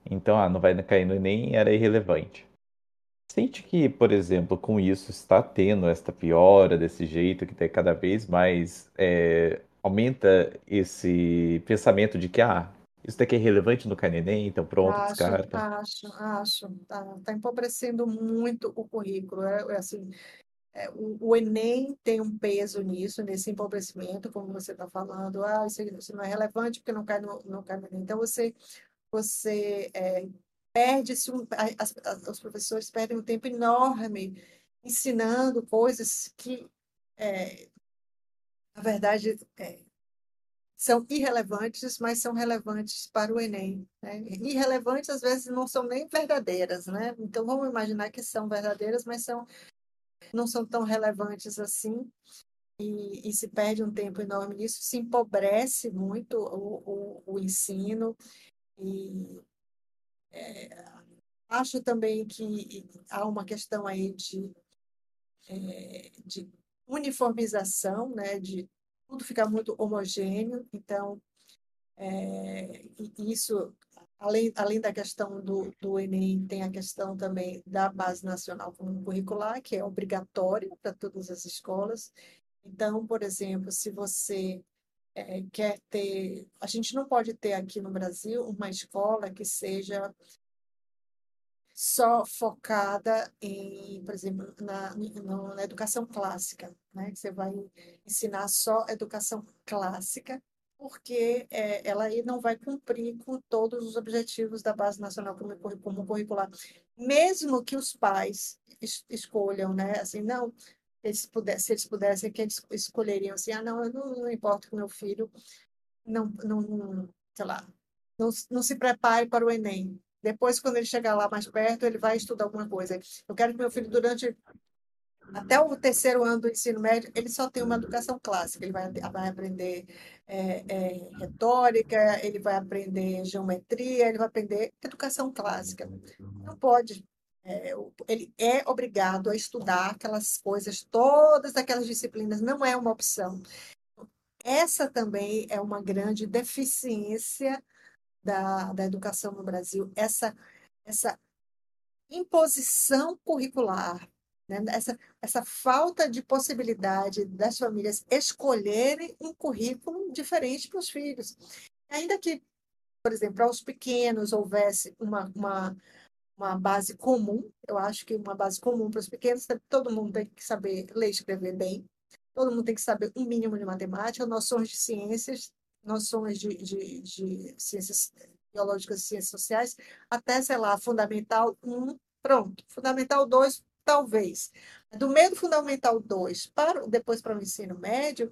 Então, ah, não vai cair no Enem, era irrelevante. Sente que, por exemplo, com isso está tendo esta piora desse jeito, que tem cada vez mais é, aumenta esse pensamento de que ah, isso daqui é relevante no cai no Enem, então pronto, Acho, descarta. acho, acho. Tá, tá empobrecendo muito o currículo. É, é assim, o, o Enem tem um peso nisso, nesse empobrecimento, como você está falando. Ah, isso, isso não é relevante porque não cai no, não cai no Enem. Então, você, você é, perde-se um, os professores perdem um tempo enorme ensinando coisas que, é, na verdade, é, são irrelevantes, mas são relevantes para o Enem, né? Irrelevantes, às vezes, não são nem verdadeiras, né? Então, vamos imaginar que são verdadeiras, mas são, não são tão relevantes assim, e, e se perde um tempo enorme nisso, se empobrece muito o, o, o ensino, e é, acho também que há uma questão aí de, é, de uniformização, né? De tudo ficar muito homogêneo, então É, isso, além, além da questão do, do Enem, tem a questão também da Base Nacional Curricular, que é obrigatória para todas as escolas. Então, por exemplo, se você eh, quer ter. A gente não pode ter aqui no Brasil uma escola que seja só focada em, por exemplo, na, na educação clássica, né? Você vai ensinar só educação clássica, porque é, ela aí não vai cumprir com todos os objetivos da Base Nacional Comum Curricular, mesmo que os pais es escolham, né? Assim, não, eles se eles pudessem, que eles escolheriam assim, ah, não, eu não, não importa que meu filho não, não, sei lá, não, não se prepare para o Enem. Depois, quando ele chegar lá mais perto, ele vai estudar alguma coisa. Eu quero que meu filho, durante até o terceiro ano do ensino médio, ele só tem uma educação clássica. Ele vai, vai aprender é, é, retórica, ele vai aprender geometria, ele vai aprender educação clássica. Não pode. É, ele é obrigado a estudar aquelas coisas, todas aquelas disciplinas, não é uma opção. Essa também é uma grande deficiência da, da educação no Brasil, essa, essa imposição curricular, né? essa, essa falta de possibilidade das famílias escolherem um currículo diferente para os filhos. Ainda que, por exemplo, para os pequenos houvesse uma, uma, uma base comum, eu acho que uma base comum para os pequenos, todo mundo tem que saber ler e escrever bem, todo mundo tem que saber um mínimo de matemática, noções de ciências, noções de, de, de ciências biológicas e ciências sociais, até, sei lá, fundamental 1, pronto. Fundamental 2, talvez. Do meio fundamental 2 para depois para o ensino médio,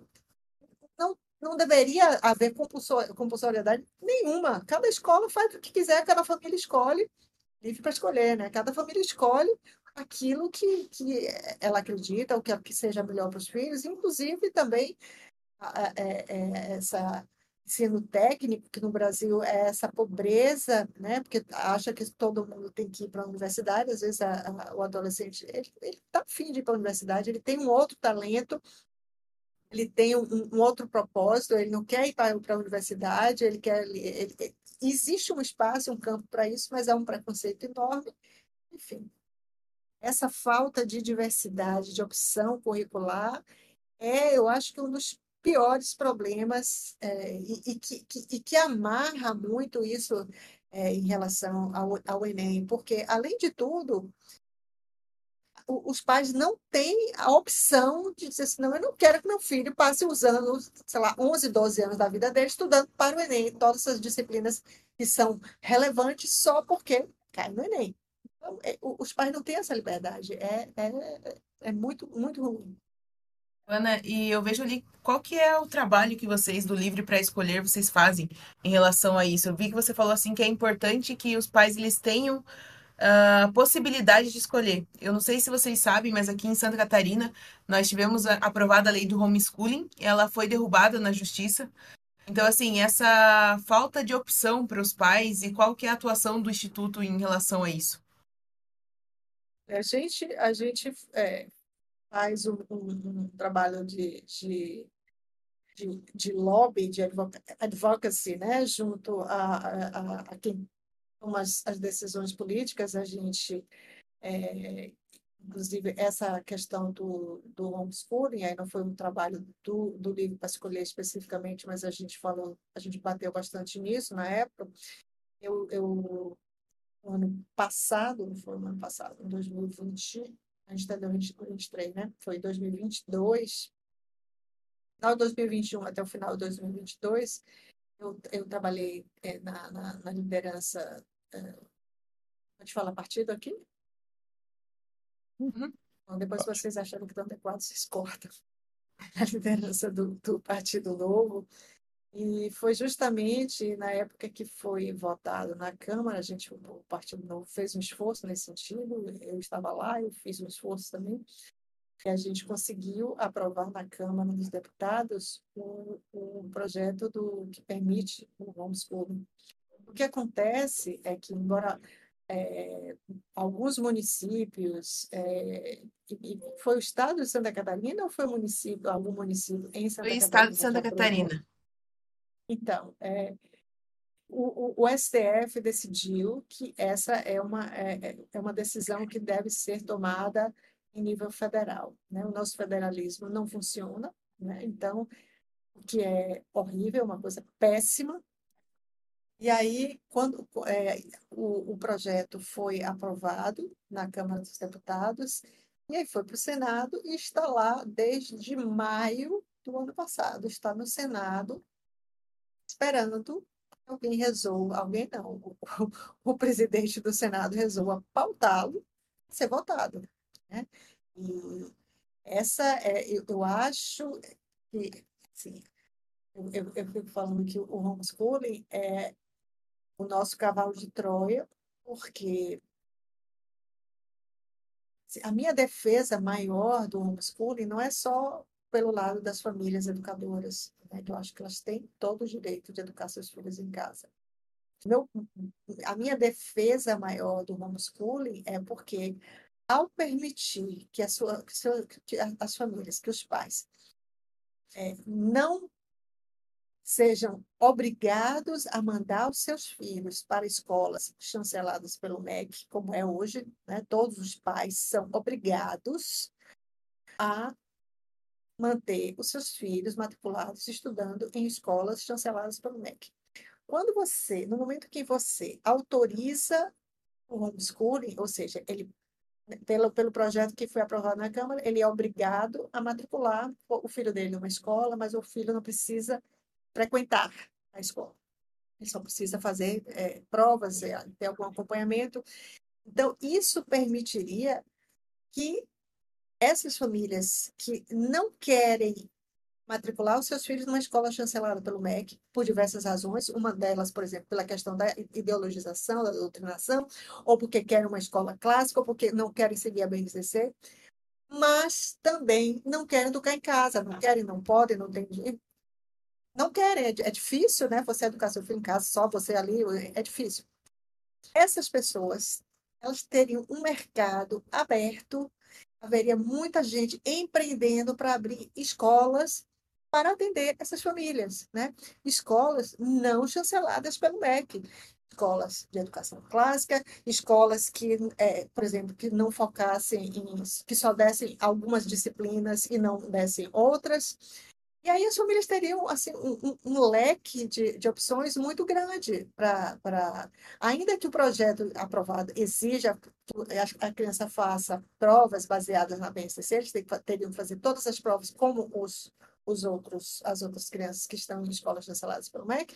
não, não deveria haver compulsoriedade nenhuma. Cada escola faz o que quiser, cada família escolhe, livre para escolher, né? Cada família escolhe aquilo que, que ela acredita, o que, que seja melhor para os filhos, inclusive também é, é, essa ensino técnico, que no Brasil é essa pobreza, né? porque acha que todo mundo tem que ir para a universidade, às vezes a, a, o adolescente ele está afim de ir para a universidade, ele tem um outro talento, ele tem um, um outro propósito, ele não quer ir para, a universidade, ele quer. Ele, ele, existe um espaço, um campo para isso, mas há um preconceito enorme. Enfim, essa falta de diversidade, de opção curricular, é, eu acho que um dos piores problemas é, e, e, que, que, e, que, amarra muito isso é, em relação ao, ao Enem, porque, além de tudo, o, os pais não têm a opção de dizer assim, não, eu não quero que meu filho passe os anos, sei lá, 11, 12 anos da vida dele estudando para o Enem, todas essas disciplinas que são relevantes só porque cai no Enem. Então, é, os pais não têm essa liberdade, é, é, é muito, muito ruim. Ana, e eu vejo ali qual que é o trabalho que vocês do Livre para Escolher vocês fazem em relação a isso. Eu vi que você falou assim que é importante que os pais eles tenham a uh, possibilidade de escolher. Eu não sei se vocês sabem, mas aqui em Santa Catarina nós tivemos a, aprovada a lei do homeschooling, ela foi derrubada na justiça. Então, assim, essa falta de opção para os pais e qual que é a atuação do Instituto em relação a isso? A gente, a gente é, faz um, um, trabalho de, de, de, de, lobby, de advocacy, né? junto a, a, a quem toma as, as, decisões políticas, a gente, é, inclusive, essa questão do, do homeschooling, aí não foi um trabalho do, do livro para escolher especificamente, mas a gente falou, a gente bateu bastante nisso na época. Eu, eu ano passado, não foi no ano passado, em 2020, a gente está em 2023, né? Foi 2022, final de 2021 até o final de 2022, eu, eu trabalhei é, na, na, na, liderança. É, pode falar partido aqui? Uhum. Então, depois, se vocês acharam que estão adequados, vocês cortam. A liderança do, do Partido Novo. E foi justamente na época que foi votado na Câmara, a gente, o Partido Novo fez um esforço nesse sentido, eu estava lá, eu fiz um esforço também, e a gente conseguiu aprovar na Câmara dos Deputados o, o projeto do, que permite o homeschooling. O que acontece é que, embora é, alguns municípios, é, foi o estado de Santa Catarina ou foi município, algum município em Santa foi Catarina? Foi o estado de Santa Catarina. Então, é, o, o, STF decidiu que essa é uma, é, é, uma decisão que deve ser tomada em nível federal. Né? O nosso federalismo não funciona, né? então, o que é horrível, uma coisa péssima. E aí, quando é, o, o projeto foi aprovado na Câmara dos Deputados, e aí foi para o Senado e está lá desde maio do ano passado. Está no Senado, esperando que alguém resolva, alguém não, o, o, presidente do Senado resolva pautá-lo ser votado. Né? E essa, é, eu, eu acho que, assim, eu, eu, eu fico falando que o homeschooling é o nosso cavalo de Troia, porque a minha defesa maior do homeschooling não é só pelo lado das famílias educadoras, né? eu acho que elas têm todo o direito de educar seus filhos em casa. Meu, a minha defesa maior do homeschooling é porque, ao permitir que, a sua, que as famílias, que os pais, é, não sejam obrigados a mandar os seus filhos para escolas chanceladas pelo MEC, como é hoje, né? todos os pais são obrigados a manter os seus filhos matriculados estudando em escolas chanceladas pelo MEC. Quando você, no momento que você autoriza o homeschooling, ou seja, ele pelo, pelo projeto que foi aprovado na Câmara, ele é obrigado a matricular o filho dele numa escola, mas o filho não precisa frequentar a escola. Ele só precisa fazer é, provas, é, ter algum acompanhamento. Então, isso permitiria que essas famílias que não querem matricular os seus filhos numa escola chancelada pelo MEC, por diversas razões. Uma delas, por exemplo, pela questão da ideologização, da doutrinação, ou porque querem uma escola clássica, ou porque não querem seguir a BNCC, mas também não querem educar em casa, não querem, não podem, não têm não querem, é, é difícil, né? Você educar seu filho em casa, só você ali, é difícil. Essas pessoas, elas teriam um mercado aberto, haveria muita gente empreendendo para abrir escolas para atender essas famílias, né? Escolas não chanceladas pelo MEC, escolas de educação clássica, escolas que, é, por exemplo, que não focassem em, que só dessem algumas disciplinas e não dessem outras, e aí as famílias teriam assim, um, um leque de, de opções muito grande para. Ainda que o projeto aprovado exija que a criança faça provas baseadas na BNCC, eles teriam que fazer todas as provas como os, os outros, as outras crianças que estão em escolas chanceladas pelo MEC.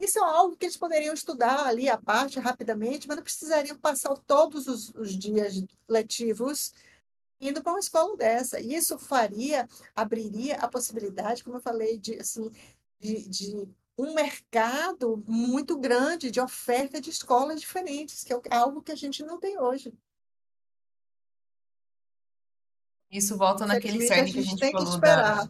Isso é algo que eles poderiam estudar ali à parte rapidamente, mas não precisariam passar todos os, os dias letivos indo para uma escola dessa. E isso faria, abriria a possibilidade, como eu falei, de, assim, de, de um mercado muito grande de oferta de escolas diferentes, que é algo que a gente não tem hoje. Isso volta naquele cerne que a gente, falou que da...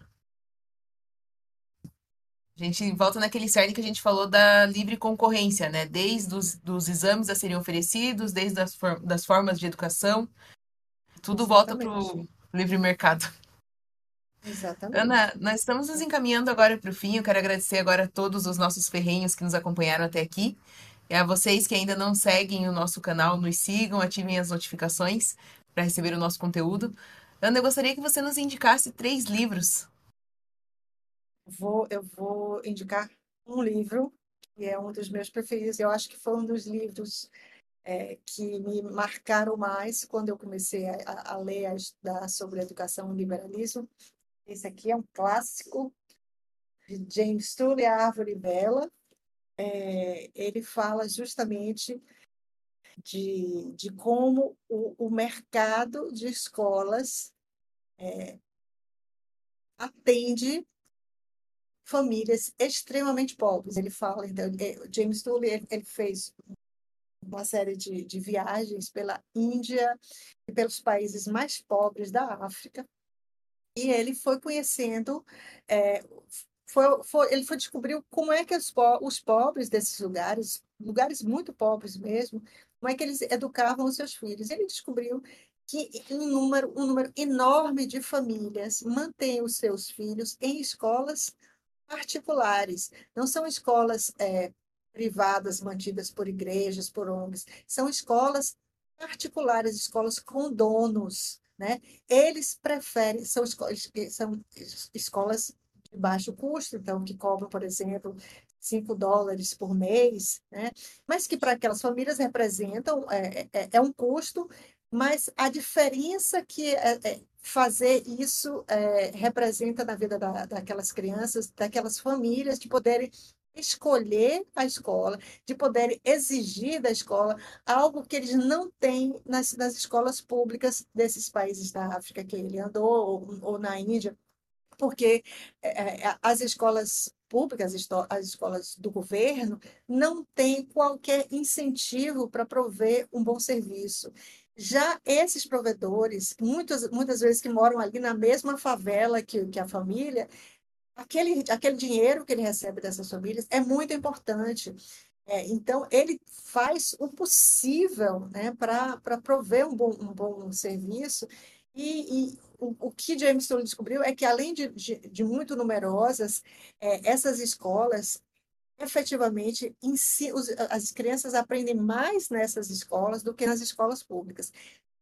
A gente volta naquele cerne que a gente falou da livre concorrência, né? Desde os dos exames a serem oferecidos, desde as, for das formas de educação, tudo volta para o livre mercado. Exatamente. Ana, nós estamos nos encaminhando agora para o fim. Eu quero agradecer agora a todos os nossos ferrenhos que nos acompanharam até aqui. E a vocês que ainda não seguem o nosso canal, nos sigam, ativem as notificações para receber o nosso conteúdo. Ana, eu gostaria que você nos indicasse três livros. Vou, eu vou indicar um livro, que é um dos meus preferidos. Eu acho que foi um dos livros é, que me marcaram mais quando eu comecei a, a ler, a estudar sobre educação e liberalismo. Esse aqui é um clássico de James Tully, A Árvore Bela. É, ele fala justamente de, de como o, o mercado de escolas é, atende famílias extremamente pobres. Ele fala, então, é, James Tully ele, fez uma série de, de viagens pela Índia e pelos países mais pobres da África. E ele foi conhecendo, é, foi, foi, ele foi descobrir como é que os, po os pobres desses lugares, lugares muito pobres mesmo, como é que eles educavam os seus filhos. Ele descobriu que um número, um número enorme de famílias mantém os seus filhos em escolas particulares. Não são escolas é, privadas mantidas por igrejas, por ONGs, são escolas particulares, escolas com donos, né? Eles preferem, são escolas, são escolas de baixo custo, então, que cobram, por exemplo, 5 dólares por mês, né? mas que para aquelas famílias representam, é, é, é, um custo, mas a diferença que é, é fazer isso é, representa na vida da, daquelas crianças, daquelas famílias, de poderem escolher a escola, de poderem exigir da escola algo que eles não têm nas, nas escolas públicas desses países da África que ele andou, ou, ou na Índia, porque é, é as escolas públicas, as escolas do governo, não têm qualquer incentivo para prover um bom serviço. Já esses provedores, muitas, muitas vezes que moram ali na mesma favela que, que a família, aquele, aquele dinheiro que ele recebe dessas famílias é muito importante. É, então, ele faz o possível né, para prover um bom, um bom serviço. E, e o, o, que James Toole descobriu é que, além de, de, de muito numerosas, é, essas escolas efetivamente si, os, as crianças aprendem mais nessas escolas do que nas escolas públicas.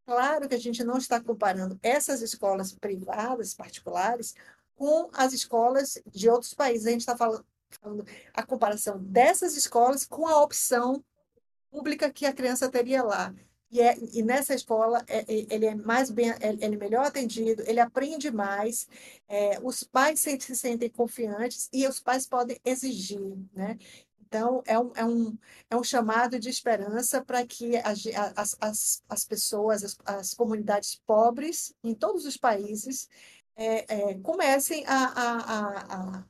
Claro que a gente não está comparando essas escolas privadas, particulares, com as escolas de outros países. A gente está falando, a comparação dessas escolas com a opção pública que a criança teria lá. E, é, e nessa escola é, é ele é mais bem, ele é melhor atendido, ele aprende mais, é, os pais se, se sentem confiantes e os pais podem exigir, né? Então, é um, é um, é um chamado de esperança para que as, as, as pessoas, as, as comunidades pobres em todos os países é, é, comecem a, a, a,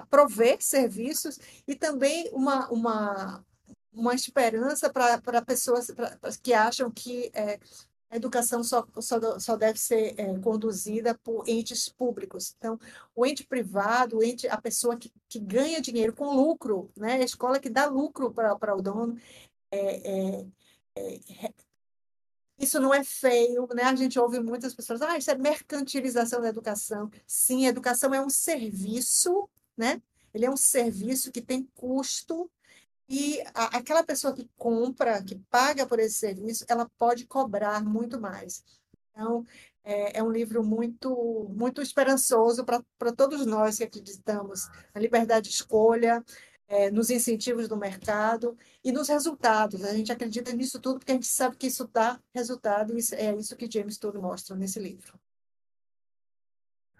a, prover serviços e também uma, uma, uma esperança para pessoas pra, pra, que acham que é, a educação só, só, só deve ser é, conduzida por entes públicos. Então, o ente privado, o ente, a pessoa que, que ganha dinheiro com lucro, né? a escola que dá lucro para o dono, é, é, é isso não é feio, né? A gente ouve muitas pessoas, ah, isso é mercantilização da educação. Sim, a educação é um serviço, né? Ele é um serviço que tem custo e a, aquela pessoa que compra, que paga por esse serviço, ela pode cobrar muito mais. Então, é, é um livro muito, muito esperançoso para todos nós que acreditamos na liberdade de escolha, é, nos incentivos do mercado e nos resultados. A gente acredita nisso tudo porque a gente sabe que isso dá resultado e é isso que James Todd mostra nesse livro.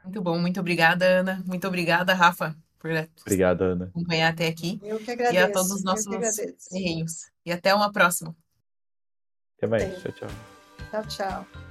Muito bom, muito obrigada, Ana. Muito obrigada, Rafa, por Obrigada, Ana. acompanhar até aqui. Eu que agradeço. E a todos os nossos terreiros. E até uma próxima. Até mais. Tchau, tchau. Tchau, tchau.